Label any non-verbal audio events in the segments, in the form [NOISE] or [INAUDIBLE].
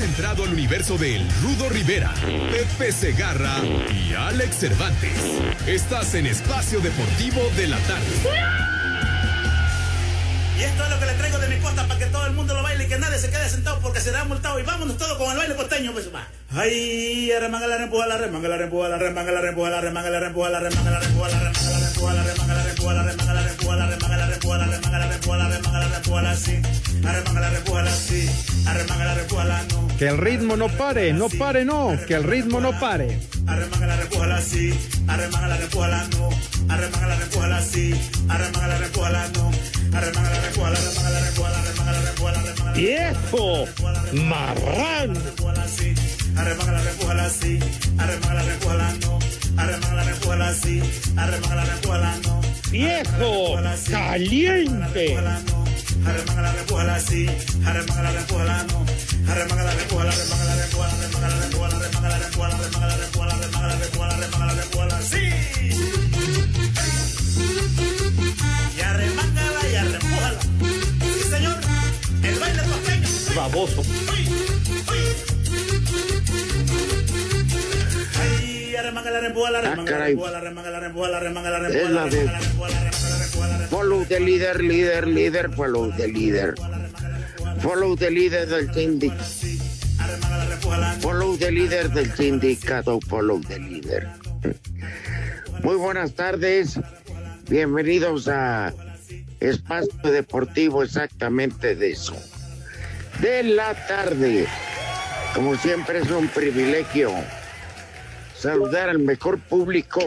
Has entrado al universo de El Rudo Rivera, Pepe Segarra y Alex Cervantes. Estás en Espacio Deportivo de la Tarde. Y esto es lo que le traigo de mi costa para que todo el mundo lo baile y que nadie se quede sentado porque será multado. Y vámonos todos con el baile costeño, pues va. Ay, remanga la rempuja la remanga la rempuja la remanga la rempuja la remanga la rempuja la remanga la rempuja la remanga la la remanga la la remanga la la remanga la la remanga la rempuja la remanga la rempuja la sí. Arremanga la rempuja la sí. Arremanga la rempuja la no. Que el ritmo no pare, no pare, no, que el ritmo no pare. Arremanga la rempuja la sí. Arremanga la rempuja la no. Arremanga la rempuja la sí. Arremanga la la no. Arremanga la rempuja la remanga la la remanga la rempuja la remanga la ¡Viejo! ¡Marrán! arremángala, recújala así, arremángala, recújala no, arremángala, recújala así, arremángala, recújala no. ¡Viejo! ¡Caliente! Arremángala, recújala así, arremángala, recújala no, arremángala, recújala, arremángala, recújala, arremángala, recújala, arremángala, recújala, arremángala, recújala, arremángala, recújala, arremángala, recújala así. Y arremángala y arremújala. Sí, señor, el baile pequeño. Baboso. La arrempújala, arrempújala. Follow the leader, líder, líder, follow the leader. Follow the líder del sindicato. Follow the líder del sindicato, follow the líder. Muy buenas tardes. Bienvenidos a Espacio Deportivo, exactamente de eso. De la tarde. Como siempre es un privilegio saludar al mejor público,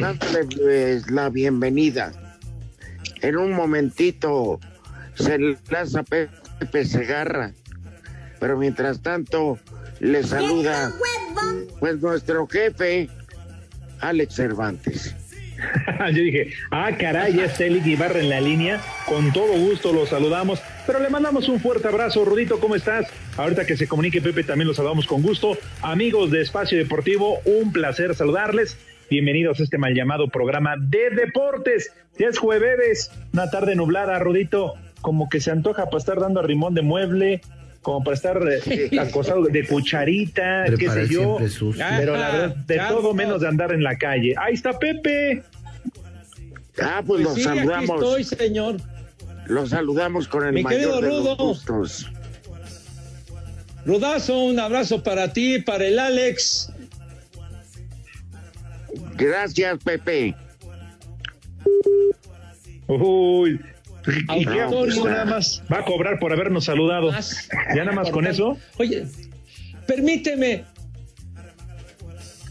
dándole pues, la bienvenida. En un momentito se lanza Pepe Segarra, pero mientras tanto le saluda pues nuestro jefe, Alex Cervantes. [LAUGHS] Yo dije, ah, caray, está Eli Ibarra en la línea. Con todo gusto lo saludamos, pero le mandamos un fuerte abrazo. Rudito, ¿cómo estás? Ahorita que se comunique Pepe, también los saludamos con gusto. Amigos de Espacio Deportivo, un placer saludarles. Bienvenidos a este mal llamado programa de deportes. Ya es jueves, una tarde nublada, Rudito. Como que se antoja para estar dando a rimón de mueble, como para estar eh, acosado de cucharita, qué sé yo. Pero la verdad, de Ah, todo menos de andar en la calle. Ahí está Pepe. Ah, pues, los sí, aquí saludamos, estoy, señor. los saludamos con el Mi querido mayor de los Rudo. gustos. Rudazo, un abrazo para ti, para el Alex. Gracias, Pepe. Uy. ¿Y qué nada más? Va a cobrar por habernos saludado. Más Ya nada más con eso. Oye, permíteme.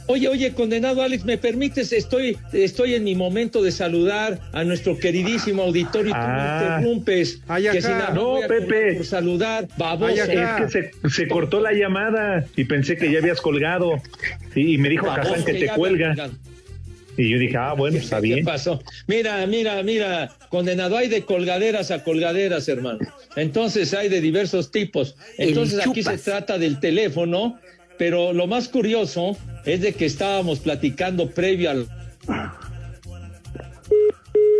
Oye, oye, condenado Alex, ¿me permites? Estoy, estoy en mi momento de saludar a nuestro queridísimo auditorio y tú Ah. me interrumpes. Ay, que si nada, No, voy a Pepe. Por saludar, baboso. Es que se, se cortó la llamada y pensé que ya habías colgado. Y, y me dijo Kazán que te cuelga. Y yo dije, ah, bueno, está [LAUGHS] ¿Qué bien. pasó? Mira, mira, mira, condenado, hay de colgaderas a colgaderas, hermano. Entonces hay de diversos tipos. Entonces aquí se trata del teléfono, pero lo más curioso es de que estábamos platicando previo al...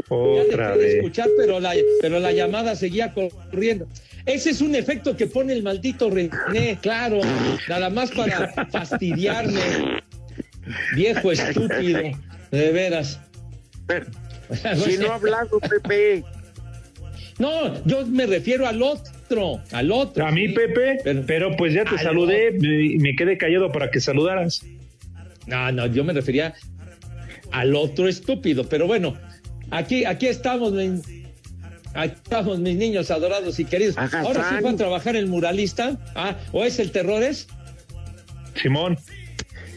Ya Otra de vez. escuchar, pero la, pero la llamada seguía corriendo. Ese es un efecto que pone el maldito René, claro, nada más para fastidiarme. Viejo estúpido, de veras. Pero, [LAUGHS] si no ha hablado, Pepe. [LAUGHS] No, yo me refiero al otro, al otro. A mí, sí. Pepe, Pero- pero, pues ya te Al saludé y me quedé callado para que saludaras. No, no, yo me refería al otro estúpido, pero bueno, aquí, aquí estamos, mi- aquí estamos mis niños adorados y queridos. Ajá, Ahora sí va a trabajar el muralista, ah, o es el terrores. Simón,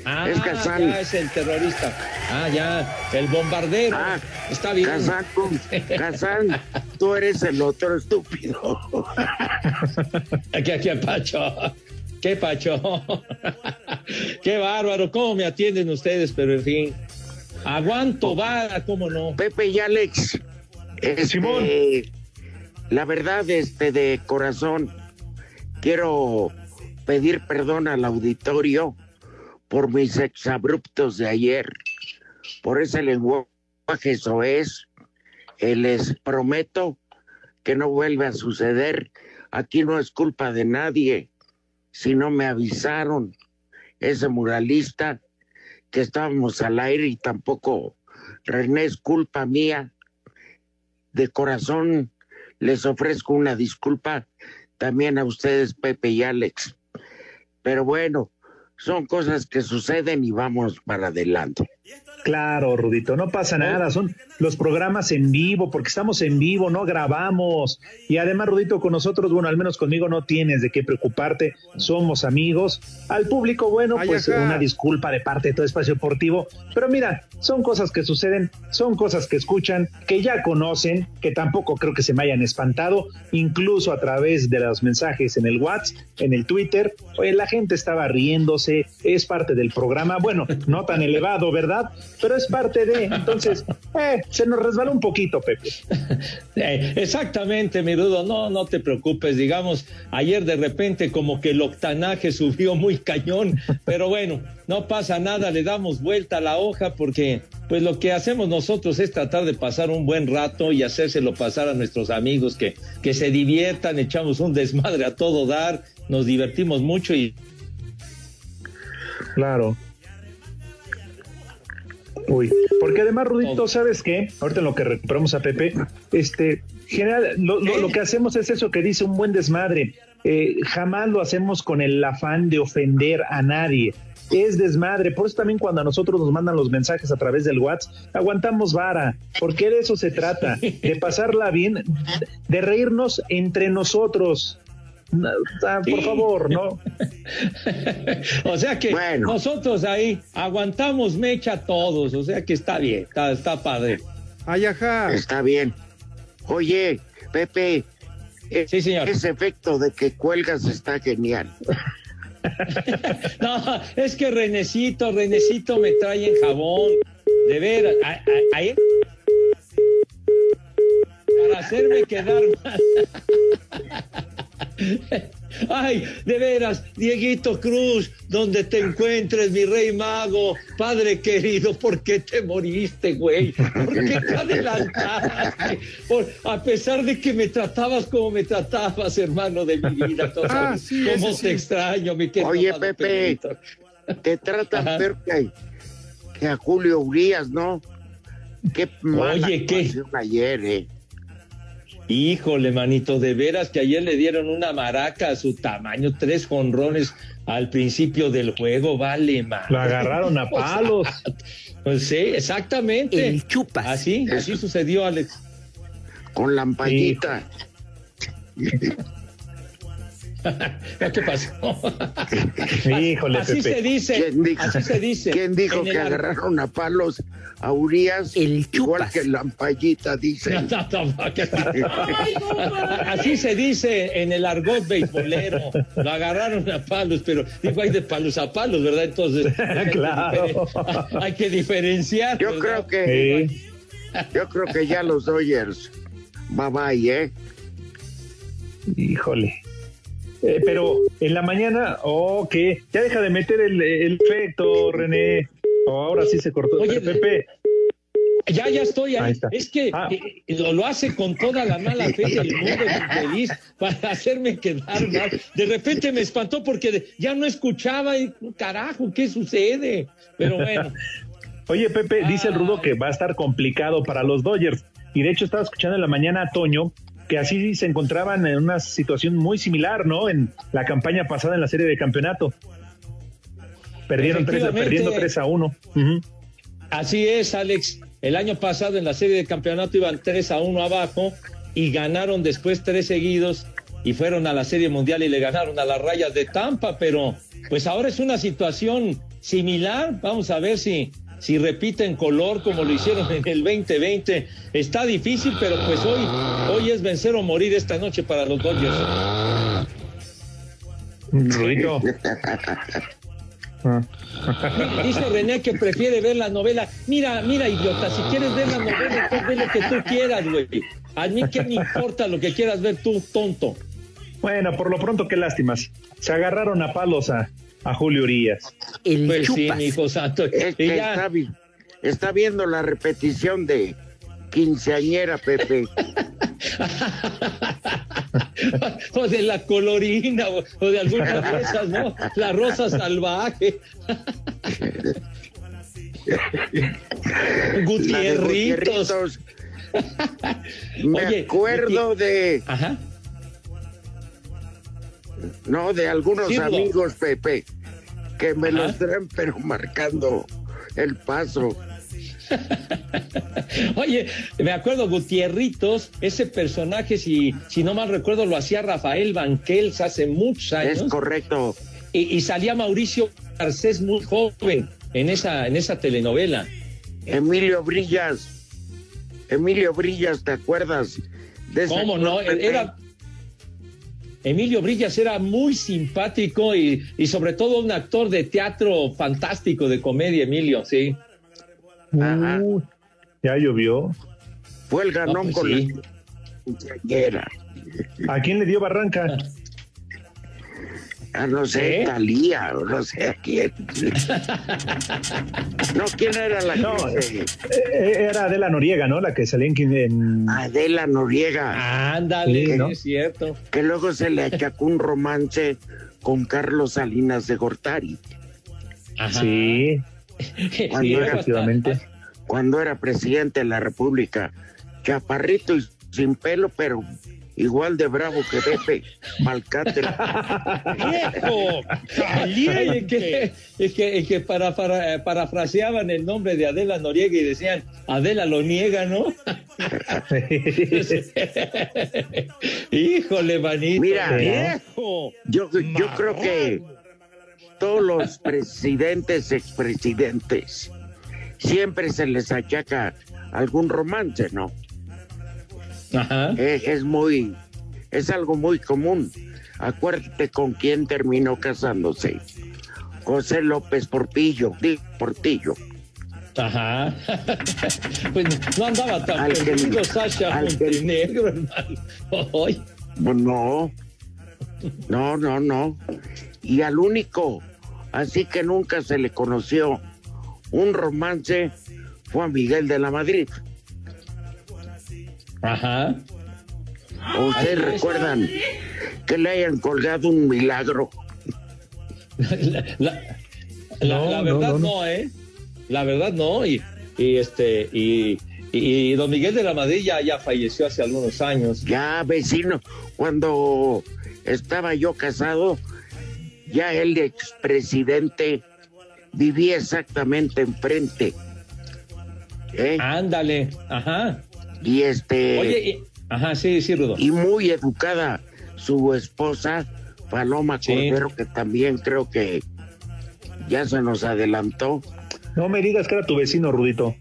Ah, Es Kazán. ya es el terrorista. Ah, ya, el bombardero. Ah, Está bien. Kazán, Kazán, tú eres el otro estúpido. [LAUGHS] Aquí, aquí, Pacho. qué pacho. [LAUGHS] qué bárbaro, cómo me atienden ustedes, pero en fin. Aguanto vara, cómo no. Pepe y Alex. este, Simón. La verdad, este, de corazón, quiero pedir perdón al auditorio por mis exabruptos de ayer, por ese lenguaje soez. Eh, les prometo que no vuelve a suceder. Aquí no es culpa de nadie. Si no me avisaron, ese muralista, que estábamos al aire y tampoco René es culpa mía. De corazón les ofrezco una disculpa también a ustedes, Pepe y Alex. Pero bueno, son cosas que suceden y vamos para adelante. Claro, Rudito, no pasa nada, son los programas en vivo, porque estamos en vivo, no grabamos. Y además, Rudito, con nosotros, bueno, al menos conmigo no tienes de qué preocuparte, somos amigos. Al público, bueno, pues una disculpa de parte de todo Espacio Deportivo. Pero mira, son cosas que suceden, son cosas que escuchan, que ya conocen, que tampoco creo que se me hayan espantado, incluso a través de los mensajes en el WhatsApp, en el Twitter. Oye, la gente estaba riéndose, es parte del programa, bueno, no tan elevado, ¿verdad? Pero es parte de, entonces, eh, se nos resbaló un poquito, Pepe. [LAUGHS] Eh, exactamente, mi dudo, no, no te preocupes, digamos, ayer de repente como que el octanaje subió muy cañón, pero bueno, no pasa nada, le damos vuelta a la hoja porque pues lo que hacemos nosotros es tratar de pasar un buen rato y hacérselo pasar a nuestros amigos que, que se diviertan, echamos un desmadre a todo dar, nos divertimos mucho y Claro. Uy, porque además, Rudito, ¿sabes qué? Ahorita en lo que recuperamos a Pepe, este, general, lo, lo- lo que hacemos es eso que dice un buen desmadre. Eh, jamás lo hacemos con el afán de ofender a nadie. Es desmadre, por eso también cuando a nosotros nos mandan los mensajes a través del WhatsApp, aguantamos vara, porque de eso se trata, de [LAUGHS] pasarla bien, de reírnos entre nosotros. No, Por Sí. favor, ¿no? [LAUGHS] o sea que Bueno. nosotros ahí aguantamos mecha todos, o sea que está bien, está, está padre. Ay, ajá. Está bien. Oye, Pepe, eh, Sí, señor. ese efecto de que cuelgas está genial. [LAUGHS] No, es que Renecito, Renecito me trae en jabón. De veras. a- a- a él- Para hacerme quedar mal. [LAUGHS] [LAUGHS] Ay, de veras, Dieguito Cruz, donde te encuentres, mi rey mago, padre querido, ¿por qué te moriste, güey? ¿Por qué te adelantaste? Por- a pesar de que me tratabas como me tratabas, hermano de mi vida, Ah, sí, cómo te sí. extraño, mi querido Oye, padre Pepe. Pedrito. Te tratan peor que, que a Julio Urias, ¿no? Qué mala Oye, ¿qué? ayer, ¿eh? Híjole, manito, de veras que ayer le dieron una maraca a su tamaño, tres jonrones al principio del juego, vale, man. Lo agarraron a [LAUGHS] palos. Pues sí, exactamente. El chupas. Así, así sucedió, Alex. Con lampallita. [LAUGHS] ¿Qué pasó? [LAUGHS] Híjole, así Pepe. se dice, ¿Quién dijo, así se dice. ¿Quién dijo En el que ar- agarraron a palos a Urias? El igual que lampallita, dicen. [LAUGHS] No, no, no, que- Así se dice en el argot beisbolero. Lo agarraron a palos, pero digo, hay de palos a palos, ¿verdad? Entonces, hay que Claro. hay que diferenciar. Yo ¿verdad? creo que, Sí. yo creo que ya los Dodgers, bye bye, ¿eh? Híjole. Eh, pero en la mañana, oh, que ya deja de meter el, el efecto, René. Oh, ahora sí se cortó. Oye, Pepe, Ya, ya estoy ahí. Es que Ah. eh, lo, lo hace con toda la mala fe del mundo [LAUGHS] infeliz para hacerme quedar mal. De repente me espantó porque de- ya no escuchaba y carajo, ¿qué sucede? Pero bueno, [LAUGHS] Oye, Pepe, dice el Rudo que va a estar complicado para los Dodgers. Y de hecho estaba escuchando en la mañana a Toño que así se encontraban en una situación muy similar, ¿no? En la campaña pasada en la serie de campeonato. Perdieron tres, Efectivamente. perdiendo 3 a 1. Ujú. así es, Alex. El año pasado en la serie de campeonato iban 3 a 1 abajo y ganaron después tres seguidos y fueron a la serie mundial y le ganaron a las rayas de Tampa, pero pues ahora es una situación similar. Vamos a ver si, si repiten color como lo hicieron en el 2020. Está difícil, pero pues hoy, hoy es vencer o morir esta noche para los Dodgers. Rudito. Ah. Dice René que prefiere ver la novela. Mira, mira, idiota, si quieres ver la novela, tú ve lo que tú quieras, güey. A mí qué me importa lo que quieras ver tú, tonto. Bueno, por lo pronto, qué lástimas. Se agarraron a palos a, a Julio Urias. El Pues sí, chupas. mi hijo santo. Es que ya- está, vi- está viendo la repetición de quinceañera, Pepe. [LAUGHS] o de la colorina, o, o de alguna de [LAUGHS] esas, ¿no? La rosa salvaje. [LAUGHS] Gutierritos. Me Oye, acuerdo de, Ajá. No, de algunos amigos, Pepe, que me Ajá. los traen, pero marcando el paso. [LAUGHS] Oye, me acuerdo Gutierritos, ese personaje, si, si no mal recuerdo, lo hacía Rafael Banquels hace muchos Es años. correcto. Y, y salía Mauricio Garcés muy joven en esa, en esa telenovela. Emilio Brillas. Emilio Brillas, ¿te acuerdas? De ¿Cómo no? Era. Emilio Brillas era muy simpático y, y sobre todo un actor de teatro fantástico, de comedia, Emilio, sí. Ajá. Ya llovió. Fue el ganón No, pues con sí. la. ¿A quién le dio Barranca? [LAUGHS] Ah, no sé, ¿Qué? Talía, o no sé a quién. [LAUGHS] no, ¿quién era la No, que Eh, Era Adela Noriega, ¿no? La que salía en... en- Adela Noriega, Ándale, Sí, ¿no? es cierto. que luego se le achacó un romance con Carlos Salinas de Gortari, Ajá. Sí, [LAUGHS] Cuando era hasta- cuando era presidente de la República. Chaparrito y sin pelo, pero igual de bravo que Pepe Malcate. ¡Viejo! Oye, que, es que, es que para, para- parafraseaban el nombre de Adela Noriega y decían, Adela lo niega, ¿no? [LAUGHS] Híjole, manito. Mira, viejo. Yo, yo creo que todos los presidentes, expresidentes, siempre se les achaca algún romance, ¿no? Ajá. Es, es muy, es algo muy común. Acuérdate con quién terminó casándose. José López Portillo, digo, Portillo. Ajá. [LAUGHS] Pues no andaba tan Al que- perdido Sasha al que- Montenegro, hermano. [LAUGHS] Ay, Pues No, no, no, no. Y al único, así que nunca se le conoció un romance, fue a Miguel de la Madrid. Ajá. ¿O ¿Ustedes Ay, recuerdan que le hayan colgado un milagro? La, la- la- No, la no, verdad no, no, no. ¿eh? La verdad no. Y, y este, y, y, y don Miguel de la Madrid ya, ya falleció hace algunos años. Ya, vecino, cuando estaba yo casado, ya el expresidente vivía exactamente enfrente. ¿eh? Ándale, ajá. Y este. Oye, y- ajá, sí, sí, Rudo. y muy educada su esposa, Paloma Sí. Cordero, que también creo que ya se nos adelantó. No me digas que era tu vecino, Rudito.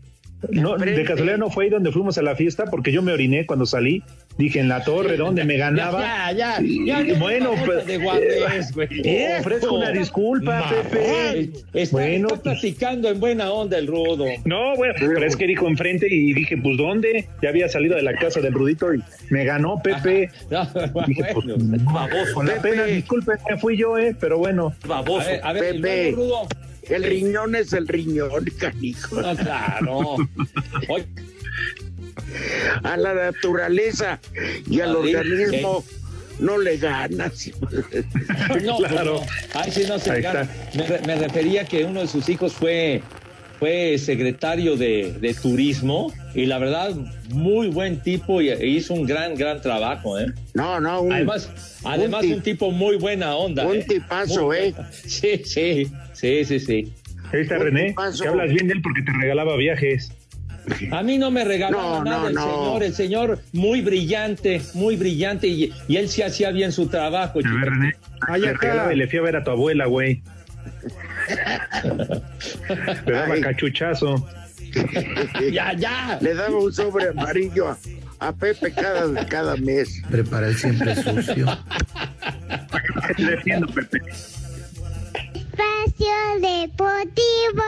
No, de casualidad no fue ahí donde fuimos a la fiesta porque yo me oriné cuando salí. Dije en la torre donde me [LAUGHS] ganaba. Ya, ya, ya. ya Bueno, no, pues- de guardes, güey. [LAUGHS] Ofrezco una disculpa, Pepe. Está, Bueno, está pues- platicando en buena onda el Rudo. No, bueno, pero es que dijo enfrente y dije, pues ¿dónde? Ya había salido de la casa del Rudito y me ganó Pepe. No, Dije, pues, bueno. no, con la Pepe. pena, disculpen, fui yo, eh, pero bueno. A ver, a ver, y Pepe. luego, Rudo. El riñón es el riñón, [LAUGHS] canijo. No, claro. Oye, A la naturaleza y al organismo no le ganas. [LAUGHS] no, Claro. pues no. Ay, sí, no se gana. Me, re- me refería que uno de sus hijos fue, fue secretario de, de turismo y la verdad, muy buen tipo y e hizo un gran, gran trabajo, ¿eh? No, no, un, Además, además ti- un tipo muy buena onda. un ¿eh? tipazo, Muy ¿eh? Sí, sí, sí, sí, sí. Ahí está Un René, que hablas bien de él porque te regalaba viajes. A mí no me regalaba No, nada no, el no. señor, el señor muy brillante, muy brillante y, y él sí hacía bien su trabajo. A ver. René. Ay, Te acá. regalaba y le fui a ver a tu abuela, güey. [LAUGHS] Te daba Ay. cachuchazo. Ya, ya. Le daba un sobre amarillo a, a Pepe cada, cada mes. Prepara el siempre sucio. Defiendo, Pepe. Espacio Deportivo.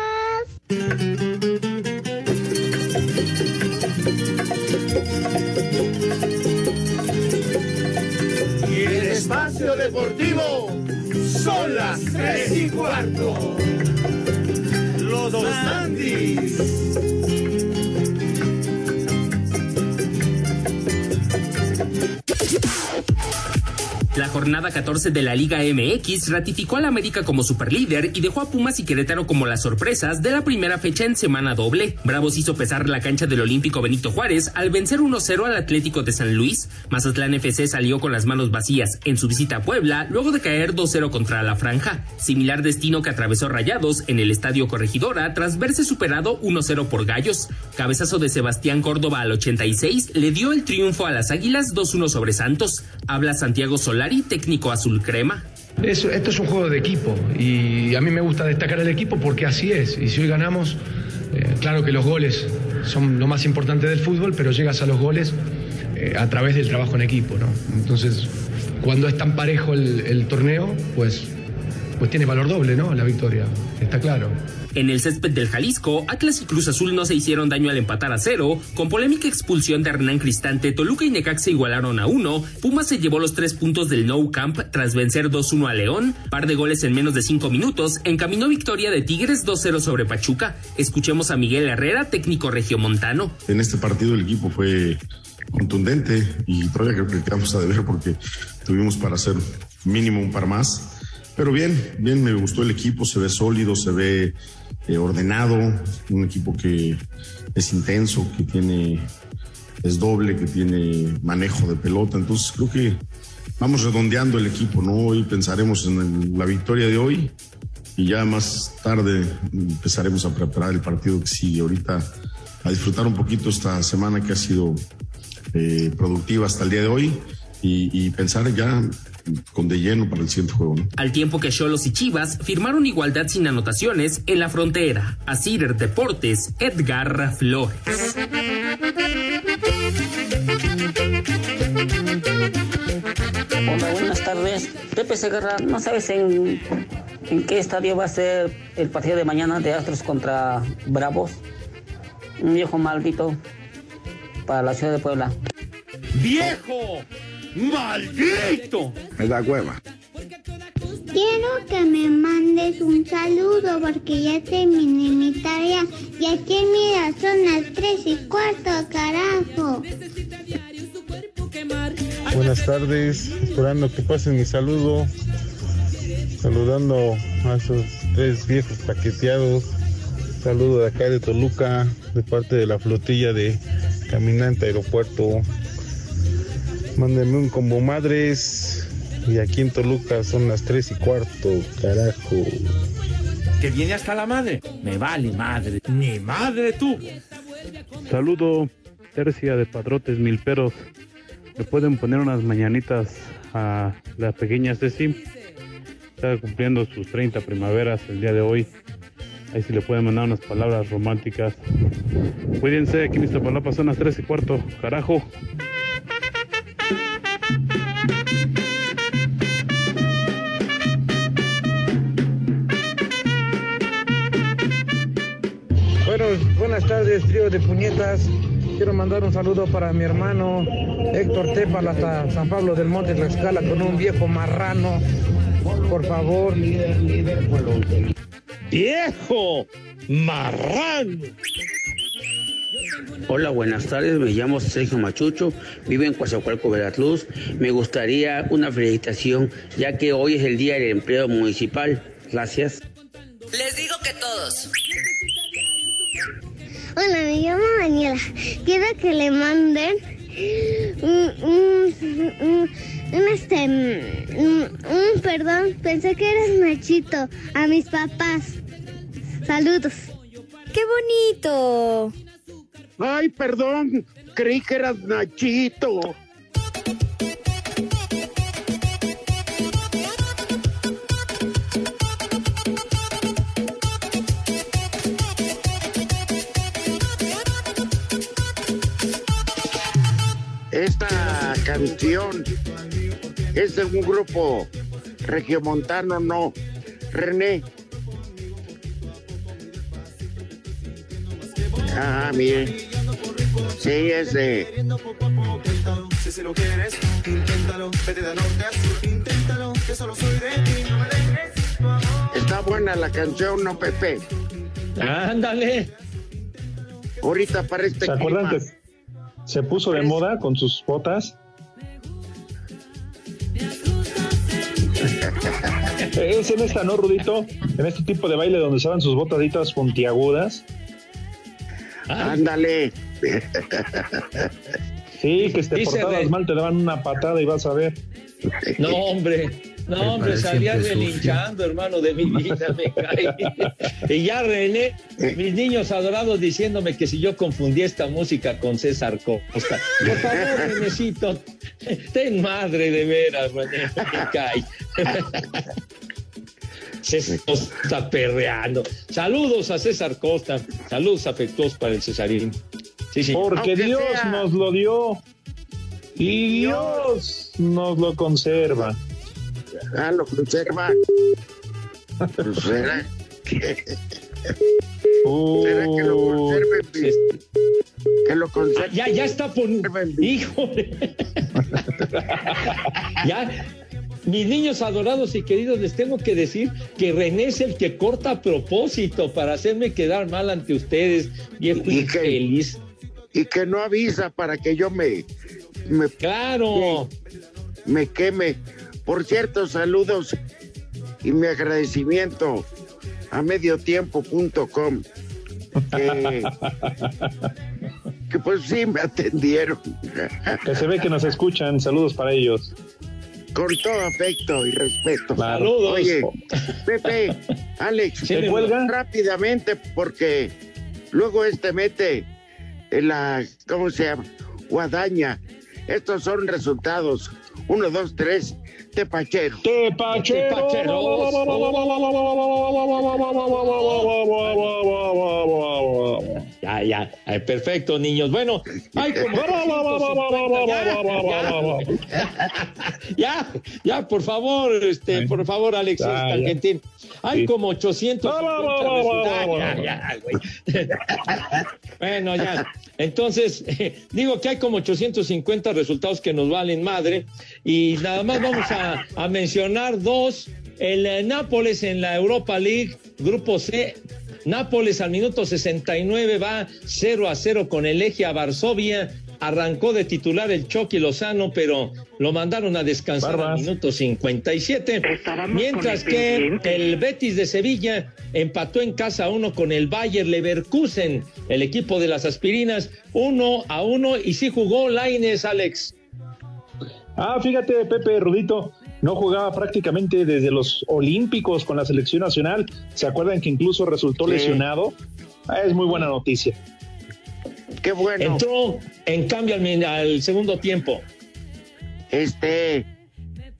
Y el espacio deportivo son las tres y cuarto. Los dos Andis. La jornada 14 de la Liga MX ratificó al América como superlíder y dejó a Pumas y Querétaro como las sorpresas de la primera fecha en semana doble. Bravos hizo pesar la cancha del Olímpico Benito Juárez al vencer 1-0 al Atlético de San Luis. Mazatlán FC salió con las manos vacías en su visita a Puebla luego de caer 2-0 contra la Franja. Similar destino que atravesó Rayados en el Estadio Corregidora tras verse superado 1-0 por Gallos. Cabezazo de Sebastián Córdoba al 86 le dio el triunfo a las Águilas 2-1 sobre Santos. Habla Santiago Solari, técnico azul crema. Eso, esto es un juego de equipo y a mí me gusta destacar el equipo porque así es. Y si hoy ganamos, eh, claro que los goles son lo más importante del fútbol, pero llegas a los goles eh, a través del trabajo en equipo. ¿no? Entonces, cuando es tan parejo el, el torneo, pues, pues tiene valor doble, ¿no? La victoria, está claro. En el césped del Jalisco, Atlas y Cruz Azul no se hicieron daño al empatar a cero. Con polémica expulsión de Hernán Cristante, Toluca y Necaxa igualaron a uno. Pumas se llevó los tres puntos del No Camp tras vencer 2-1 a León. Par de goles en menos de cinco minutos. Encaminó victoria de Tigres 2-0 sobre Pachuca. Escuchemos a Miguel Herrera, técnico regiomontano. En este partido el equipo fue contundente y todavía creo que quedamos a deber porque tuvimos para hacer mínimo un par más. Pero bien, bien, me gustó el equipo, se ve sólido, se ve eh, ordenado, un equipo que es intenso, que tiene, es doble, que tiene manejo de pelota. Entonces creo que vamos redondeando el equipo, ¿no? Hoy pensaremos en la victoria de hoy y ya más tarde empezaremos a preparar el partido que sigue. Ahorita a disfrutar un poquito esta semana que ha sido eh, productiva hasta el día de hoy y pensar ya con de lleno para el siguiente juego. ¿no? Al tiempo que Cholos y Chivas firmaron igualdad sin anotaciones en la frontera. A Cider Deportes, Edgar Flores. Hola, buenas tardes. Pepe Segarra, ¿no sabes en, en qué estadio va a ser el partido de mañana de Astros contra Bravos? Un viejo maldito para la ciudad de Puebla. ¡Viejo! ¡Maldito! Me da hueva. Quiero que me mandes un saludo porque ya terminé mi tarea. Y aquí mira, son las tres y cuarto, carajo. Buenas tardes, esperando que pasen mi saludo, saludando a esos tres viejos paqueteados. Saludo de acá de Toluca, de parte de la flotilla de Caminante Aeropuerto. Mándenme un combo madres. Y aquí en Toluca son las tres y cuarto, carajo. Que viene hasta la madre. Me vale madre. Ni madre tú. Saludo, tercia de padrotes milperos. Le pueden poner unas mañanitas a la pequeña Ceci. Está cumpliendo sus 30 primaveras el día de hoy. Ahí sí le pueden mandar unas palabras románticas. Cuídense, aquí en Iztapalapa son las 3 y cuarto. Carajo. Bueno, buenas tardes, trío de puñetas. Quiero mandar un saludo para mi hermano Héctor Tepal hasta San Pablo del Monte Tlaxcala con un viejo marrano. Por favor. ¡Viejo! ¡Marrano! Hola, buenas tardes. Me llamo Sergio Machucho, vivo en Coatzacoalco, Veracruz. Me gustaría una felicitación, ya que hoy es el Día del Empleo Municipal. Gracias. Les digo que todos. Hola, me llamo Daniela. Quiero que le manden un, un, un- un, este, un, un perdón. Pensé que eras Nachito. A mis papás. Saludos. ¡Qué bonito! Ay, perdón. Creí que eras Nachito. Esta canción es de un grupo regiomontano no. René. Ah, mire. Sí, es de. Si se lo quieres, inténtalo. Vete de norte a sur, inténtalo. Que solo soy de ti, no me dejes. Está buena la canción, ¿no, Pepe? Ándale. Ahorita para este ¿Se acuerdan que se puso de moda con sus botas? [LAUGHS] Es en esta, ¿no, Rudito? En este tipo de baile donde se van sus botaditas puntiagudas. Ándale. Sí, que te Dice portabas de- mal, te daban una patada y vas a ver. No, hombre. No, Me hombre, parece salía siempre relinchando, hermano de mi vida, me cae. Y ya René, mis niños adorados diciéndome que si yo confundía esta música con César Costa. Por favor, Renécito, ten madre de veras, René, me cae. César Costa perreando. Saludos a César Costa. Saludos afectuosos para el Cesarín. Sí, sí. Porque Aunque Dios sea- nos lo dio y Dios nos lo conserva. Ah, lo conserva. Pues será que, será que lo conserven. Que lo conserven. Ya, ya está por. Híjole. [LAUGHS] ya. Mis niños adorados y queridos, les tengo que decir que René es el que corta a propósito para hacerme quedar mal ante ustedes, viejo infeliz. Y que no avisa para que yo me. me claro. Me queme. Por cierto, saludos y mi agradecimiento a mediotiempo.com. Que, [LAUGHS] que pues sí me atendieron. Que se ve que nos escuchan. Saludos para ellos. Con todo afecto y respeto. Saludos. Oye, Pepe, [LAUGHS] Alex, ¿Se cuelga? rápidamente porque luego este mete en la, ¿cómo se llama? Guadaña. Estos son resultados. Uno, dos, tres. Tepachero. Ya, ya, Ay, perfecto, niños. Bueno, hay [LAUGHS] como 350, [LAUGHS] ya, ya, por favor, este, por favor, Alex, Ya, este, ya. Argentín. Hay como 850 resultados. Ya, ya, güey. Bueno, ya. Entonces, [LAUGHS] digo que hay como 850 resultados que nos valen madre y nada más vamos a, a mencionar dos. El eh, Nápoles en la Europa League, Grupo C. Nápoles al minuto 69 va 0 a 0 con el Eje a Varsovia. Arrancó de titular el Chucky Lozano, pero lo mandaron a descansar al minuto 57. Mientras con el que pendiente. el Betis de Sevilla empató en casa uno con el Bayer Leverkusen, el equipo de las aspirinas, uno a uno y sí jugó Laines, Alex. Ah, fíjate, Pepe Rudito, no jugaba prácticamente desde los Olímpicos con la selección nacional. ¿Se acuerdan que incluso resultó Sí. lesionado? Ah, es muy buena noticia. Qué bueno. Entró en cambio al, segundo tiempo. Este,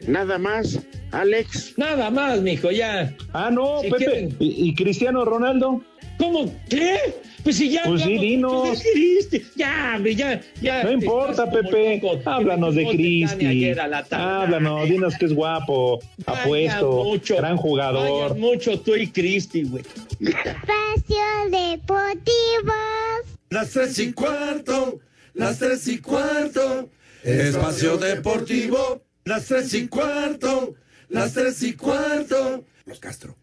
nada más, Alex. Nada más, mijo, ya. Ah, no, Si Pepe. quieren- ¿Y, y Cristiano Ronaldo? ¿Cómo? ¿Qué? Pues si ya. Pues sí, ya- dinos. pues ya Cristi, Ya, hombre, ya, ya. No importa, Pepe. loco. Háblanos de Cristi. Háblanos, dinos que es guapo, Vaya apuesto, mucho, gran jugador. vaya mucho tú y Cristi, güey. Espacio Deportivo. Las tres y cuarto, las tres y cuarto. Espacio Deportivo, las tres y cuarto, las tres y cuarto. Los Castro.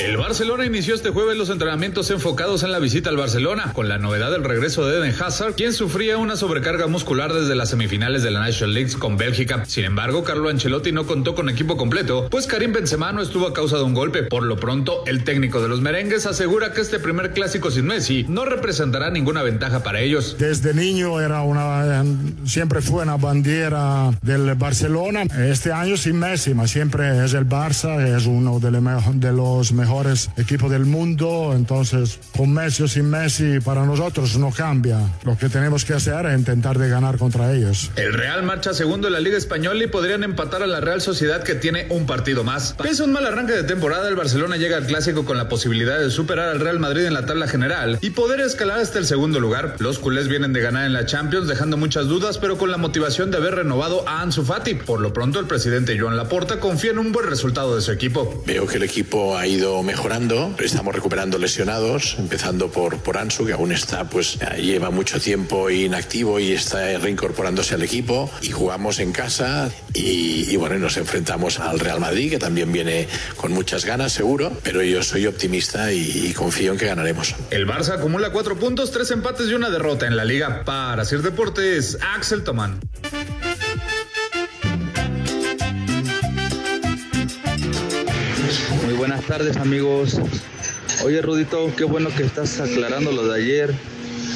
El Barcelona inició este jueves los entrenamientos enfocados en la visita al Barcelona, con la novedad del regreso de Eden Hazard, quien sufría una sobrecarga muscular desde las semifinales de la National League con Bélgica. Sin embargo, Carlo Ancelotti no contó con equipo completo, pues Karim Benzema no estuvo a causa de un golpe. Por lo pronto, el técnico de los merengues asegura que este primer clásico sin Messi no representará ninguna ventaja para ellos. Desde niño era una, siempre fue una bandera del Barcelona. Este año sin Messi, siempre es el Barça, es uno de, los mejores mejores equipos del mundo, entonces con Messi o sin Messi para nosotros no cambia. Lo que tenemos que hacer es intentar de ganar contra ellos. El Real marcha segundo en la Liga Española y podrían empatar a la Real Sociedad que tiene un partido más. Pese a un mal arranque de temporada, el Barcelona llega al clásico con la posibilidad de superar al Real Madrid en la tabla general y poder escalar hasta el segundo lugar. Los culés vienen de ganar en la Champions, dejando muchas dudas, pero con la motivación de haber renovado a Ansu Fati. Por lo pronto, el presidente Joan Laporta confía en un buen resultado de su equipo. Veo que el equipo ha ido mejorando, estamos recuperando lesionados, empezando por, por Ansu, que aún está, pues lleva mucho tiempo inactivo y está reincorporándose al equipo. Y jugamos en casa y, y bueno, nos enfrentamos al Real Madrid, que también viene con muchas ganas, seguro, pero yo soy optimista y, y confío en que ganaremos. El Barça acumula cuatro puntos, tres empates y una derrota en la liga. Para hacer deportes, Axel Tomán. Buenas tardes amigos. Oye Rudito, qué bueno que estás aclarando lo de ayer.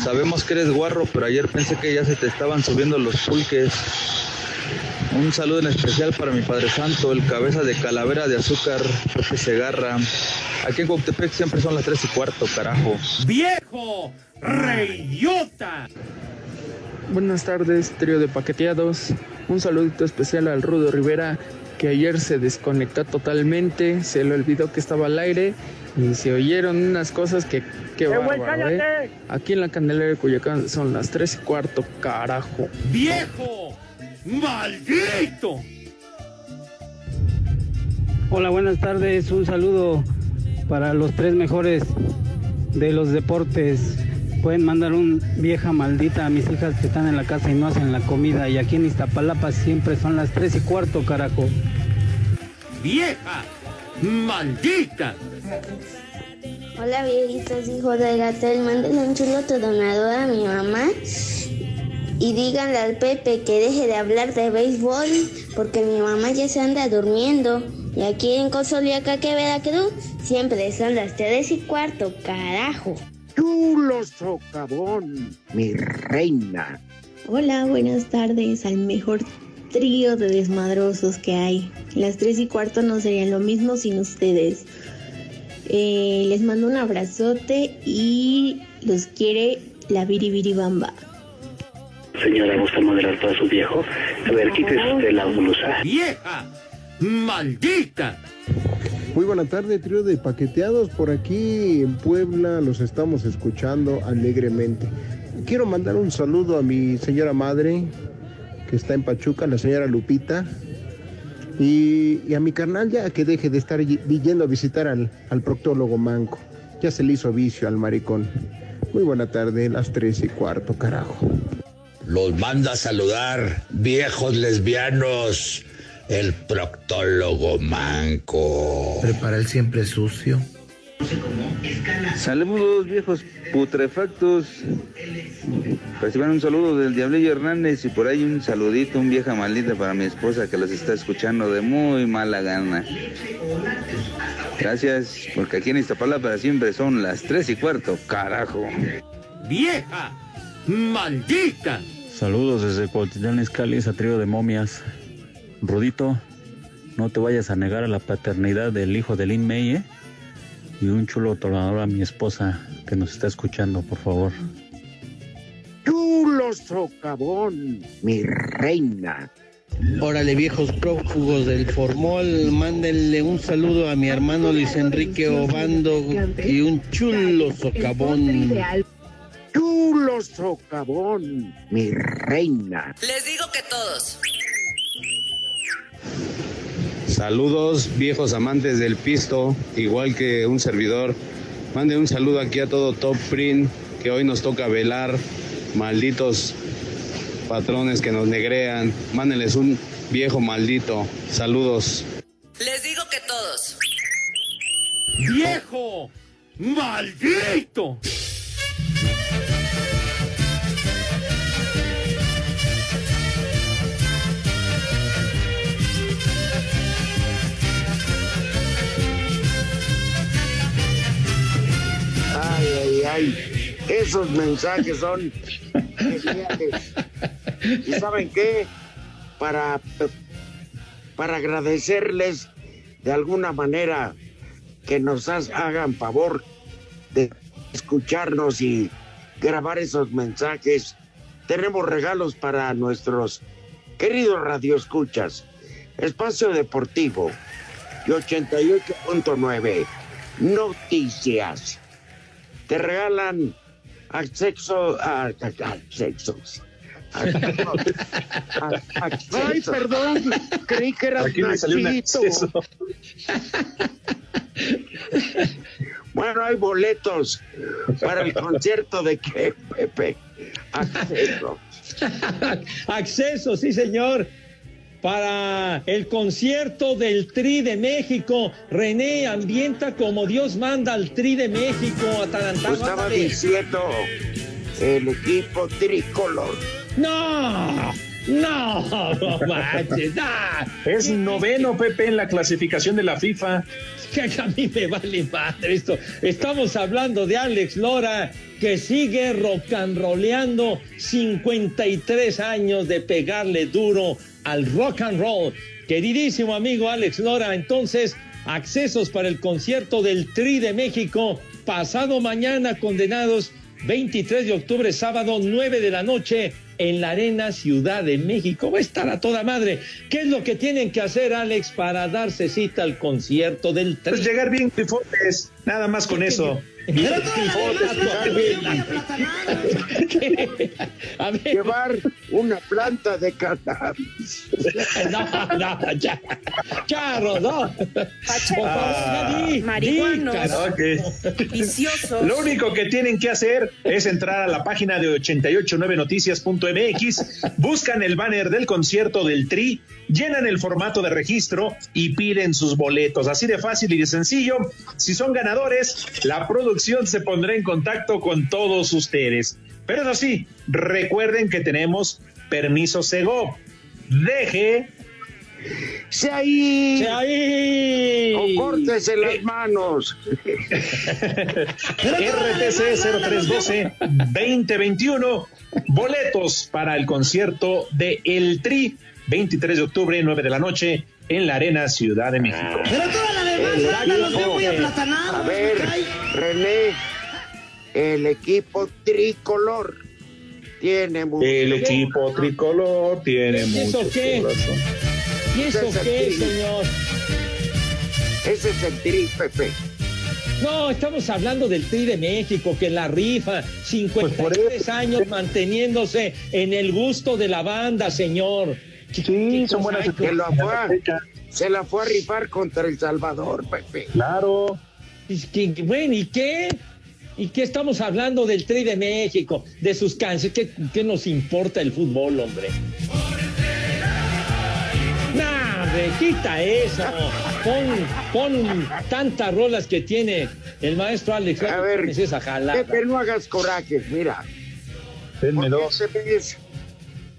Sabemos que eres guarro, pero ayer pensé que ya se te estaban subiendo los pulques. Un saludo en especial para mi Padre Santo, el cabeza de calavera de azúcar, Pepe Segarra. Aquí en Coctepec siempre son las 3 y cuarto, carajo. ¡Viejo! ¡Reyota! Buenas tardes, trío de paqueteados. Un saludito especial al Rudo Rivera, que ayer se desconectó totalmente, se le olvidó que estaba al aire y se oyeron unas cosas que, que bárbaro, ¿eh? Aquí en la Candelera de Cuyacán son las 3 y cuarto, carajo. ¡Viejo! ¡Maldito! Hola, buenas tardes. Un saludo para los tres mejores de los deportes. Pueden mandar un vieja maldita a mis hijas que están en la casa y no hacen la comida. Y aquí en Iztapalapa siempre son las tres y cuarto, carajo. ¡Vieja! ¡Maldita! Hola viejitos hijos de Gatel, mándenle un chulo donador a mi mamá y díganle al Pepe que deje de hablar de béisbol porque mi mamá ya se anda durmiendo. Y aquí en Cosoliaca, que Veracruz, siempre son las tres y cuarto, carajo. Chulo socavón, mi reina. Hola, buenas tardes al mejor trío de desmadrosos que hay. Las tres y cuarto no serían lo mismo sin ustedes. Eh, les mando un abrazote y los quiere la biribiribamba. Señora, ¿gusta moderar todo su viejo? A ver, quítese la blusa. ¡Vieja! ¡Maldita! Muy buena tarde, trío de paqueteados. Por aquí en Puebla los estamos escuchando alegremente. Quiero mandar un saludo a mi señora madre, que está en Pachuca, la señora Lupita. Y, a mi carnal ya que deje de estar yendo a visitar al, al proctólogo manco. Ya se le hizo vicio al maricón. Muy buena tarde, las tres y cuarto, carajo. Los manda a saludar, viejos lesbianos, el proctólogo manco. Prepara el siempre sucio. Saludos viejos putrefactos. Reciban un saludo del Diablillo Hernández y por ahí un saludito, un vieja maldita para mi esposa que los está escuchando de muy mala gana. Gracias, porque aquí en Iztapalapa siempre son las tres y cuarto, carajo. ¡Vieja! ¡Maldita! Saludos desde Cuautitlán Izcalli, a trío de momias. Rudito, no te vayas a negar a la paternidad del hijo de Lin May, ¿eh? Y un chulo otorgador a mi esposa que nos está escuchando, por favor. Chulo socavón, mi reina. Órale, viejos prófugos del formol, mándenle un saludo a mi hermano Luis Enrique Obando y un chulo socavón. Chulo socavón, mi reina. Les digo que todos. Saludos, viejos amantes del pisto, igual que un servidor. Mande un saludo aquí a todo Top Print, que hoy nos toca velar. Malditos patrones que nos negrean. Mándenles un viejo maldito. Saludos. Les digo que todos. ¡Viejo! ¡Maldito! Ay, ay. Esos mensajes son geniales. ¿Y saben qué? Para, para agradecerles de alguna manera que nos hagan favor de escucharnos y grabar esos mensajes. Tenemos regalos para nuestros queridos radioescuchas. Espacio Deportivo y 88.9 Noticias. Te regalan acceso a, accesos. Ay, perdón, creí que era Nachito. Bueno, hay boletos para el concierto de que Pepe. Acceso. [LAUGHS] Acceso, sí, señor. Para el concierto del Tri de México, René ambienta como Dios manda al Tri de México, atarantado. Estaba diciendo el equipo tricolor. No, no, no manches. Es noveno, Pepe, en la clasificación de la FIFA. Que a mí me vale madre esto. Estamos hablando de Alex Lora, que sigue rock and rollando 53 años de pegarle duro al rock and roll. Queridísimo amigo Alex Lora, entonces, accesos para el concierto del Tri de México, pasado mañana, condenados 23 de octubre, sábado, 9 de la noche, en la Arena Ciudad de México. Va a estar a toda madre. ¿Qué es lo que tienen que hacer, Alex, para darse cita al concierto del Tri? Pues llegar bien trifotes, nada más con eso. A ver. Llevar una planta de cannabis. No, no, ya. Charro, no. Pacheco, Ah, marihuanos, viciosos. Lo único que tienen que hacer es entrar a la página de 889noticias.mx, buscan el banner del concierto del Tri, llenan el formato de registro y piden sus boletos. Así de fácil y de sencillo. Si son ganadores, la producción se pondrá en contacto con todos ustedes. Pero eso sí, recuerden que tenemos permiso Sego. Deje ¡Se ahí! ¡Se ahí! ¡O córtese las manos! RTC 0312 2021 boletos para el concierto de El Tri 23 de octubre 9 de la noche en la Arena Ciudad de México. Pero toda la demás los veo muy aplatanados. A ver. René, el equipo tricolor tiene mucho. El equipo tricolor tiene ¿Y eso mucho qué? corazón. ¿Y eso es qué, Tri. señor? Ese es el tri, Pepe. No, estamos hablando del Tri de México, que la rifa, 53 años manteniéndose en el gusto de la banda, señor. Sí, son buenas Que lo fue a- se la fue a rifar contra El Salvador, Pepe. Claro. Bueno, ¿y qué? ¿Y qué estamos hablando del Tri de México? De sus canciones. ¿Qué, qué nos importa el fútbol, hombre? Nah, hombre, quita eso. Pon, pon tantas rolas que tiene el maestro Alex. A ver, Es esa jalada. Pepe, no hagas corajes, mira. Denme dos. mes,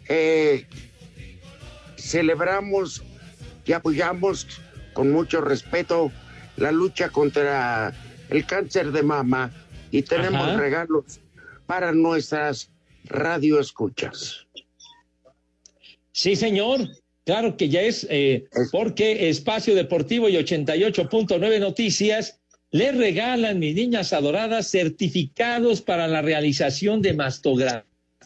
eh, celebramos y apoyamos con mucho respeto la lucha contra el cáncer de mama y tenemos Ajá. regalos para nuestras radioescuchas. Sí, señor. Claro que ya es, eh, porque Espacio Deportivo y 88.9 Noticias le regalan, mis niñas adoradas, certificados para la realización de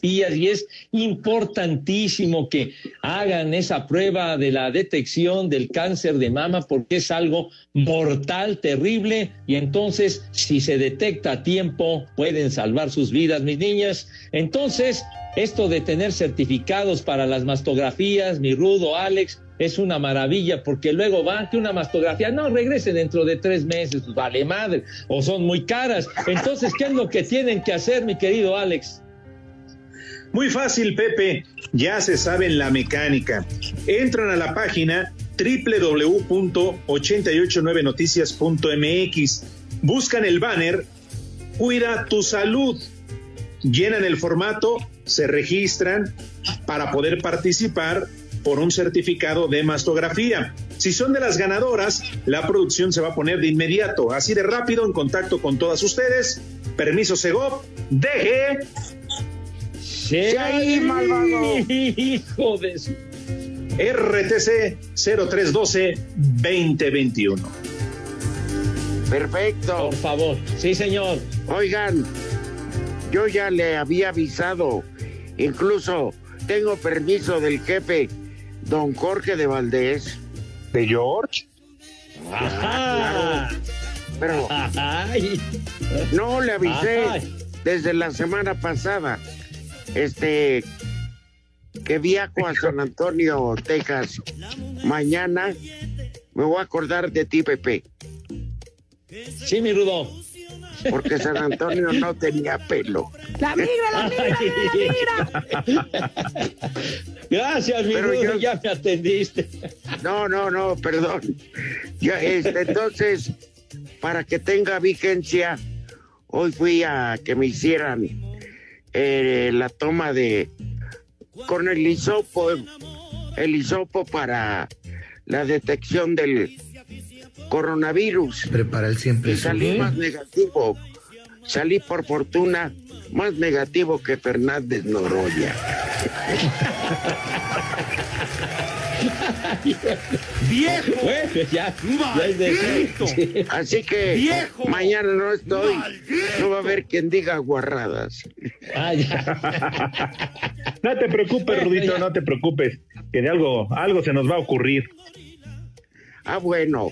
y es importantísimo que hagan esa prueba de la detección del cáncer de mama porque es algo mortal, terrible y entonces si se detecta a tiempo pueden salvar sus vidas, mis niñas. Entonces, esto de tener certificados para las mastografías, mi rudo Alex, es una maravilla porque luego va que una mastografía, no, regrese dentro de tres meses, pues vale madre, o son muy caras. Entonces, ¿qué es lo que tienen que hacer, mi querido Alex? Muy fácil, Pepe. Ya se saben la mecánica. Entran a la página www.889noticias.mx. Buscan el banner Cuida tu salud. Llenan el formato, se registran para poder participar por un certificado de mastografía. Si son de las ganadoras, la producción se va a poner de inmediato, así de rápido, en contacto con todas ustedes. Permiso Segov, deje ¡Sí, ahí, malvado! Hijo de su... RTC 0312 2021. Perfecto. Por favor. Sí, señor. Oigan, yo ya le había avisado, incluso tengo permiso del jefe, don Jorge de Valdés. ¿De George? Ajá. Pero Ay. no le avisé desde la semana pasada. Este que viajo a San Antonio, Texas. Mañana me voy a acordar de ti, Pepe, Sí, mi Rudo. porque San Antonio no tenía pelo. La migra, la migra, la migra. [LAUGHS] Gracias, mi Pero Rudo, yo- ya me atendiste. No, no, no, perdón. Ya, este, entonces, para que tenga vigencia, hoy fui a que me hicieran eh, la toma de con el hisopo, el hisopo para la detección del coronavirus. Prepara el siempre Y salí más negativo. Salí por fortuna más negativo que Fernández Noroña. [LAUGHS] ¡Viejo! [LAUGHS] Ya, ya es de- Sí. Así que ¡Viejo! mañana no estoy. No va a haber quien diga guarradas. Ah. [LAUGHS] No te preocupes, Rudito, no te preocupes. Que de algo, algo se nos va a ocurrir. Ah, bueno.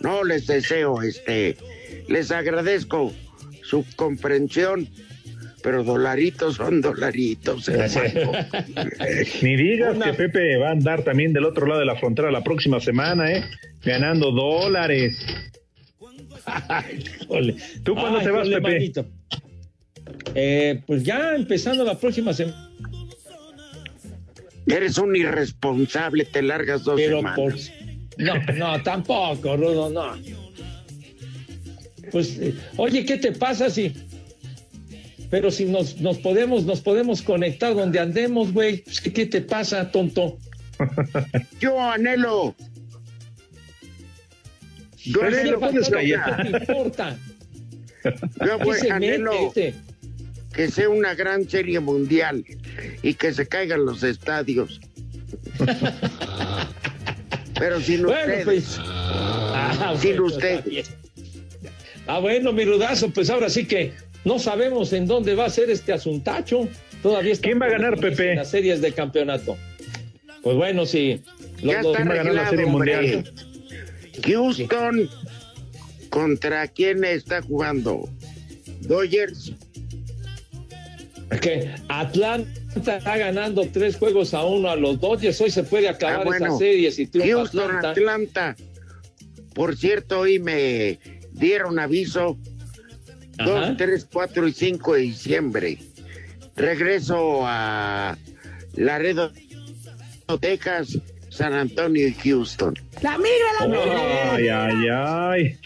No les deseo, este, les agradezco su comprensión, pero dolaritos son dolaritos, hermano. [LAUGHS] Ni digas Una- que Pepe va a andar también del otro lado de la frontera la próxima semana, ¿eh? Ganando dólares. Ay. [LAUGHS] ¿Tú cuándo Ay, te vas, Pepe? manito. Eh, pues ya empezando la próxima semana. Eres un irresponsable, te largas dos Pero semanas. por... No, no, tampoco, Rudo, no. Pues, eh, oye, ¿qué te pasa si... Pero si nos, nos podemos, nos podemos conectar donde andemos, güey. Pues, ¿qué, te pasa, tonto? [LAUGHS] Yo anhelo. Yo anhelo puedes callar. ¿Qué te importa? [LAUGHS] yo ¿Qué voy- se anhelo mete este? que sea una gran serie mundial y que se caigan los estadios. [LAUGHS] Pero sin Bueno, ustedes. pues. Ah, Sin bueno, usted. está bien. Ah, bueno, mi rudazo, pues ahora sí que no sabemos en dónde va a ser este asuntacho. Todavía está ¿Quién va a ganar, Pepe? en las series de campeonato. Pues bueno, sí. Los- Ya los- está va a ganar la Serie hombre. Mundial? Houston contra quién está jugando? Dodgers. que Atlanta está ganando tres juegos a uno a los Dodgers. Hoy se puede acabar Ah, bueno. esa serie si triunfa Houston, Atlanta. Atlanta. Por cierto, hoy me dieron aviso. Ajá. 2, 3, 4 y 5 de diciembre. Regreso a Laredo, Texas, San Antonio y Houston. La migra, la migra. Ay, ay, ay.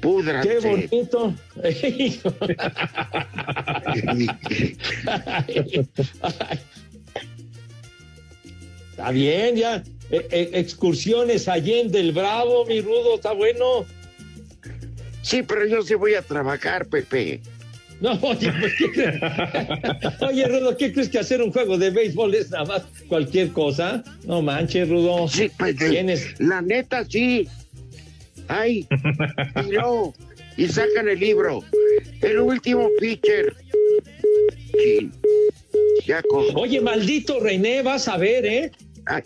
Púdranse. Qué bonito. Está bien, ya. Eh, eh, excursiones allende el Bravo, mi rudo, está bueno. Sí, pero yo sí voy a trabajar, Pepe. No, oye, pues, ¿qué crees? [LAUGHS] Oye, Rudo, ¿qué crees que hacer un juego de béisbol es nada más cualquier cosa? No manches, Rudo. Sí, pues, Tienes- la neta, sí. Ay, [LAUGHS] tiró y sacan el libro. El último pitcher. Sí. Ya. Oye, maldito René, vas a ver, ¿eh? Ay,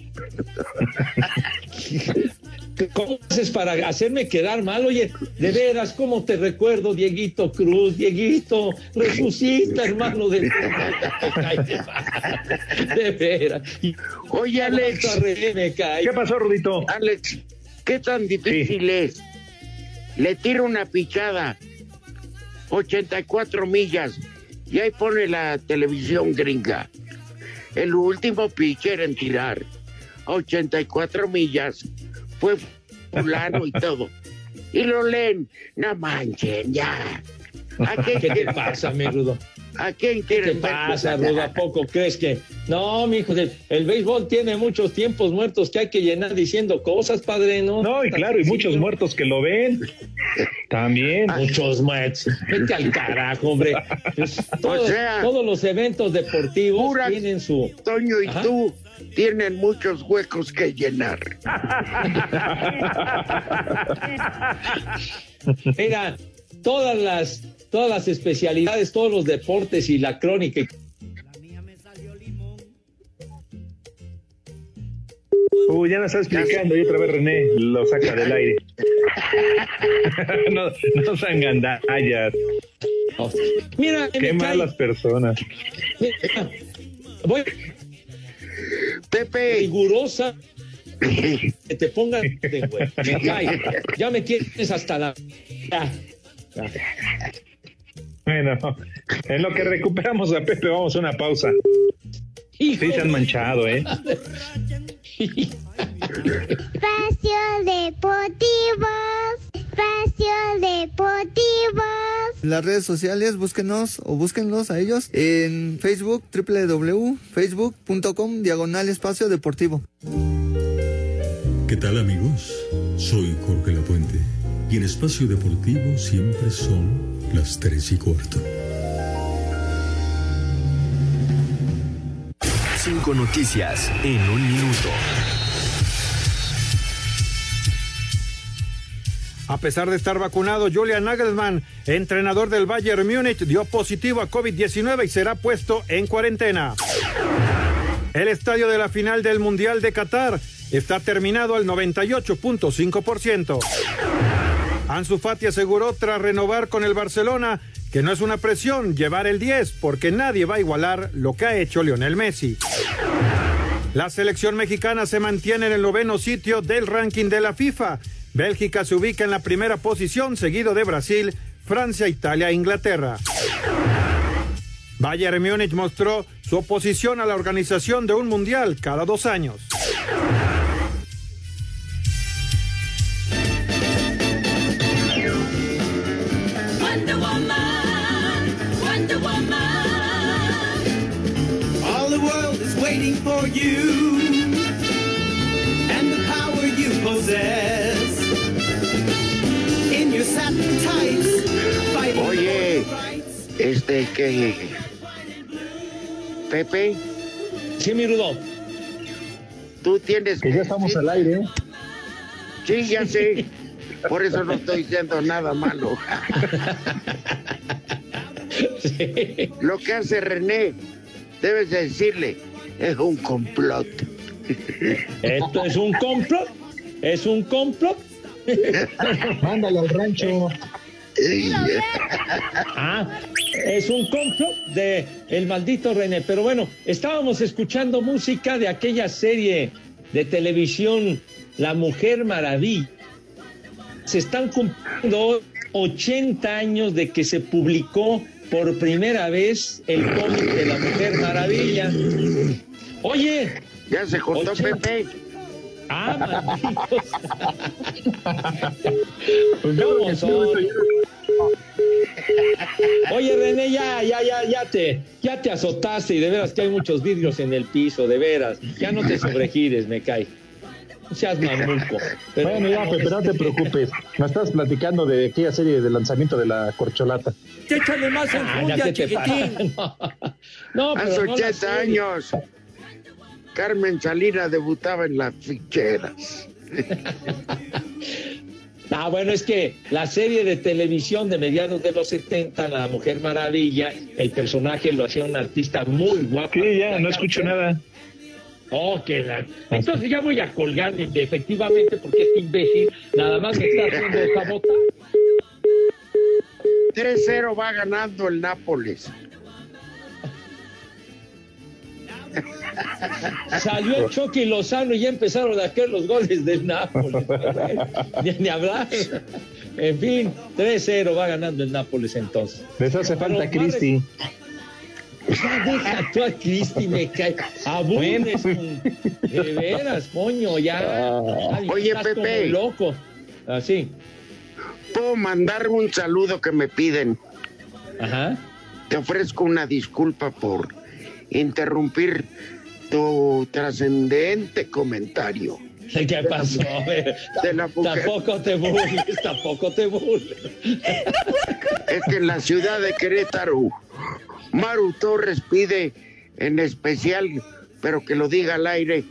[LAUGHS] ¿Cómo haces para hacerme quedar mal? Oye, de veras, ¿cómo te recuerdo, Dieguito Cruz? Dieguito, resucita, hermano de... [LAUGHS] De veras. Oye, Alex. ¿Qué pasó, Rudito? Alex, ¿qué tan difícil es? Le tiro una pichada, 84 millas, y ahí pone la televisión gringa. El último pitcher en tirar a 84 millas fue fulano y todo. Y lo leen, no manchen, ya. [LAUGHS] ¿A qué, ¿Qué te pasa, mi Rudo? ¿A quién ¿Qué quieren te ver pasa? Rudo? ¿A poco crees que.? No, mijo, el, el béisbol tiene muchos tiempos muertos que hay que llenar diciendo cosas, padre, ¿no? No, y claro, y muchos muertos que lo ven. También. Muchos muertos. Vete al carajo, hombre. Pues, [LAUGHS] todos, sea, todos los eventos deportivos tienen su. Toño y Ajá. tú tienen muchos huecos que llenar. [LAUGHS] Mira, todas las, todas las especialidades, todos los deportes y la crónica. Uy, ya no está explicando y otra vez René lo saca del aire. [LAUGHS] no, no sean gandallas. Mira, Qué me malas personas. Mira, voy. Pepe. Rigurosa. [LAUGHS] Que te pongan de güey. Me cae. Ya me tienes hasta la. Ya. Bueno, en lo que recuperamos a Pepe, vamos a una pausa. Sí, se han manchado, ¿eh? Espacio Deportivo. Espacio Deportivo. Las redes sociales, búsquenos o búsquenlos a ellos en Facebook, www.facebook.com, diagonal espacio deportivo. ¿Qué tal amigos? Soy Jorge Lapuente y en Espacio Deportivo siempre son las tres y cuarto. Cinco noticias en un minuto. A pesar de estar vacunado, Julian Nagelsmann, entrenador del Bayern Múnich, dio positivo a COVID-19 y será puesto en cuarentena. El estadio de la final del Mundial de Qatar está terminado al 98.5%. Ansu Fati aseguró tras renovar con el Barcelona que no es una presión llevar el 10 porque nadie va a igualar lo que ha hecho Lionel Messi. La selección mexicana se mantiene en el noveno sitio del ranking de la FIFA. Bélgica se ubica en la primera posición, seguido de Brasil, Francia, Italia e Inglaterra. Bayern Múnich mostró su oposición a la organización de un mundial cada dos años. You and the power you possess. In your satin tights, fighting Oye, este que. Pepe. Sí, mi Rudo. Tú tienes. Que ya estamos al aire. ¿eh? Sí, ya [LAUGHS] sé. Por eso no estoy diciendo nada malo. [LAUGHS] Lo que hace René, debes de decirle, es un complot. Esto es un complot. Es un complot. Mándalo al rancho. Ah, es un complot de el maldito René. Pero bueno, estábamos escuchando música de aquella serie de televisión La Mujer Maravilla. Se están cumpliendo 80 años de que se publicó por primera vez el cómic de La Mujer Maravilla. Oye. Ya se cortó Pepe. Ah, malditos. [LAUGHS] Pues. Oye, René, ya, ya, ya, ya te, ya te azotaste y de veras que hay muchos vidrios en el piso, de veras. Ya no te sobregires, me cae. No seas mamuco. Pero- Bueno, ya, Pepe, no te preocupes. Me estás platicando de aquella serie de lanzamiento de la corcholata. Échale más Ah, ya, enjundia, ¿qué te chiquitín. pasa? [LAUGHS] No, Hace pero no la 80 serie. Carmen Salinas debutaba en las ficheras. [LAUGHS] Ah, bueno, es que la serie de televisión de mediados de los 70, La Mujer Maravilla, el personaje lo hacía un artista muy guapo. Sí, ya, no escucho nada. Oh, que la... Entonces ya voy a colgar efectivamente porque este imbécil nada más me está haciendo sabota. 3-0 va ganando el Nápoles. [LAUGHS] Salió el Chucky Lozano y ya empezaron a caer los goles del Nápoles. Ni, ni hablar. En fin, 3-0 va ganando el Nápoles entonces. Les hace falta Pero, Cristi. Ya deja tú a Cristi, me cae. Aburres, de veras, coño, ya. Ay, Oye, estás como Pepe. loco. Así. Puedo mandarme un saludo que me piden. Ajá. te ofrezco una disculpa por interrumpir tu trascendente comentario. [LAUGHS] ¿Qué pasó? De la. Tampoco te burles, tampoco te burles. [LAUGHS] Es que en la ciudad de Querétaro, Maru Torres pide en especial, pero que lo diga al aire,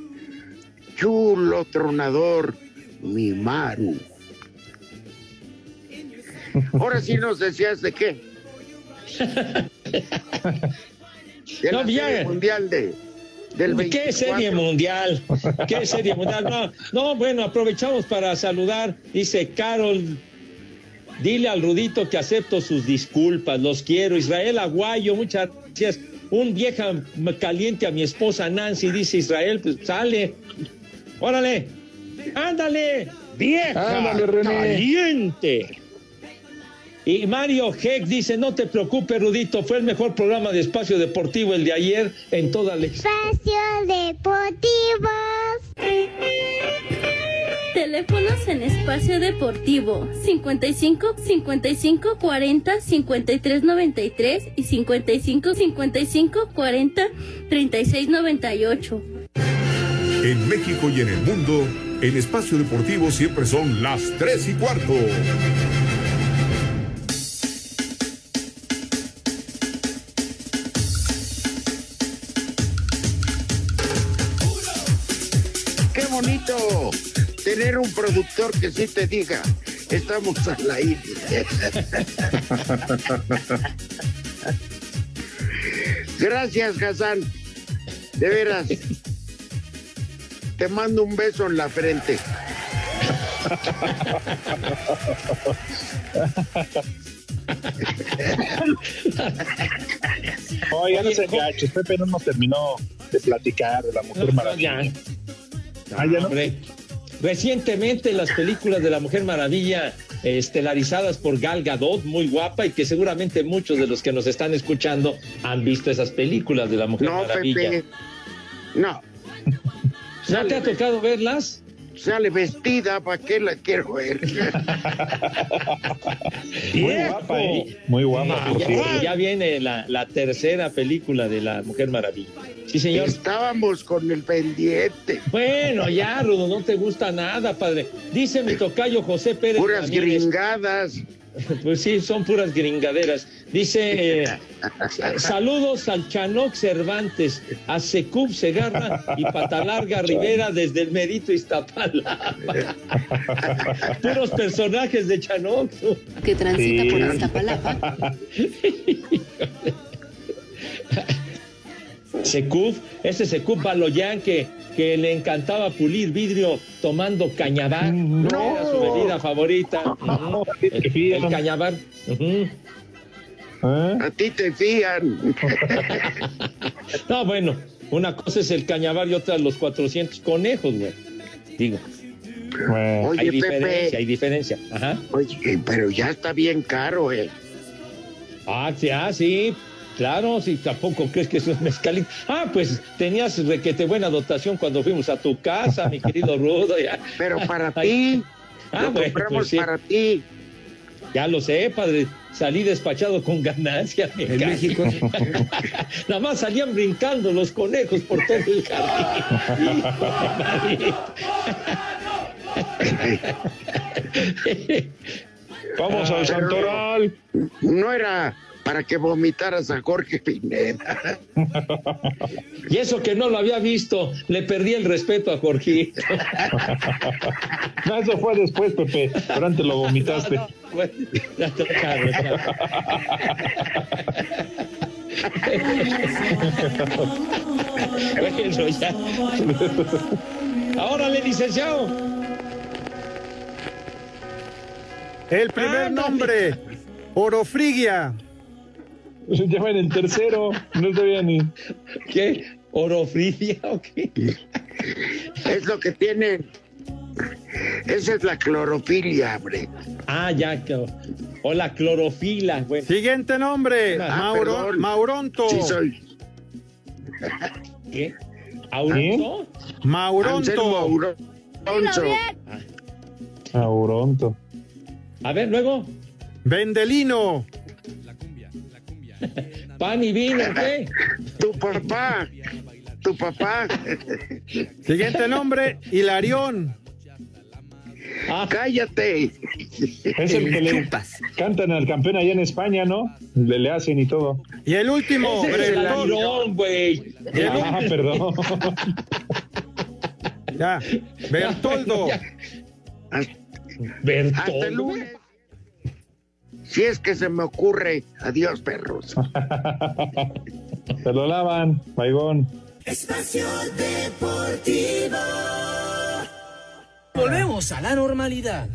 chulo tronador, mi Maru. Ahora sí nos decías de qué. [LAUGHS] De No, la mundial de, del ¿Qué 24. serie mundial? [LAUGHS] ¿Qué serie mundial? No, no, bueno, aprovechamos para saludar. Dice Carol, dile al Rudito que acepto sus disculpas, los quiero. Israel Aguayo, muchas gracias. Un vieja caliente a mi esposa Nancy, dice Israel, pues sale. Órale, ándale, vieja Ándale, caliente. Y Mario Heck dice, no te preocupes, Rudito, fue el mejor programa de espacio deportivo el de ayer en toda la Espacio Deportivo. Teléfonos en espacio deportivo 55 55 40 53 93 y 55 55 40 36 98. En México y en el mundo, en espacio deportivo siempre son las 3 y cuarto. Bonito tener un productor que sí te diga, estamos al aire. [LAUGHS] Gracias, Hassan. De veras. Te mando un beso en la frente. [LAUGHS] Oigan, no se. Pepe no nos terminó de platicar de la Mujer Maravilla. Ah, ya no. Hombre, Recientemente las películas de la Mujer Maravilla eh, estelarizadas por Gal Gadot, muy guapa, y que seguramente muchos de los que nos están escuchando han visto esas películas de la Mujer No, Maravilla. Pepe. No. ¿No te ha tocado verlas? Sale vestida, ¿para qué la quiero ver? [LAUGHS] Muy guapa, ¿eh? Muy guapa, por ya, viene la, la tercera película de la Mujer Maravilla. Sí, señor. Estábamos con el pendiente. Bueno, ya, Rudo, no te gusta nada, padre. Dice mi tocayo José Pérez. Puras Ramírez. gringadas. [LAUGHS] Pues sí, son puras gringaderas. Dice, eh, saludos al Chanoc Cervantes, a Secub Segarra y Patalarga Rivera desde el Merito Iztapalapa. Puros personajes de Chanoc. que transita Sí. por Iztapalapa. Secub, ese Secub Baloyán que, que le encantaba pulir vidrio tomando cañabar. Era su bebida favorita. Ujú. El, el cañabar. Ujú. A ti te fían. [LAUGHS] No, bueno, una cosa es el cañabar y otra los 400 conejos, güey. Digo. Oye, hay Pepe. diferencia, hay diferencia. Ajá. Oye, pero ya está bien caro, eh. Ah, sí, ah, sí. Claro, si tampoco crees que eso es mezcalito. Ah, pues tenías requete buena dotación cuando fuimos a tu casa, mi querido Rudo. ya. Pero para [LAUGHS] ti. Ah, Lo bueno, compramos pues sí. para ti. Ya lo sé, padre. Salí despachado con ganancia. En. México. [LAUGHS] Nada más salían brincando los conejos por todo el jardín. [LAUGHS] Vamos al Santoral. No era para que vomitaras a Jorge Pineda. Y eso que no lo había visto, le perdí el respeto a Jorgito. [LAUGHS] No, eso fue después, Pepe. Pero antes lo vomitaste. Claro, claro. [LAUGHS] Bueno, ya. Ahora le licenciado. El primer nombre, Orofrigia. Ya va en el tercero. No sabía ni. ¿Qué? ¿Orofrigia o qué? Es lo que tienen. Esa es la clorofilia, hombre. Ah, ya. O la clorofila. Bueno. Siguiente nombre, Ah, Mauro-. Mauronto. Sí, soy. ¿Qué? ¿Auronto? Mauronto. Anselmo Auronzo. Auronto. A ver, luego. Vendelino. Pan y vino, ¿qué? Tu papá. Tu papá. Siguiente nombre, Hilarión. Ah, cállate. Es el que le cantan al campeón allá en España, ¿no? Le, le hacen y todo. Y el último, Ese es el Bertoldo. avión, güey. Ah, perdón. Ya, Bertoldo. Hasta el Bertoldo. lunes. Si es que se me ocurre. Adiós, perros. [LAUGHS] Se lo lavan, baigón. Espacio Deportivo. Volvemos a la normalidad.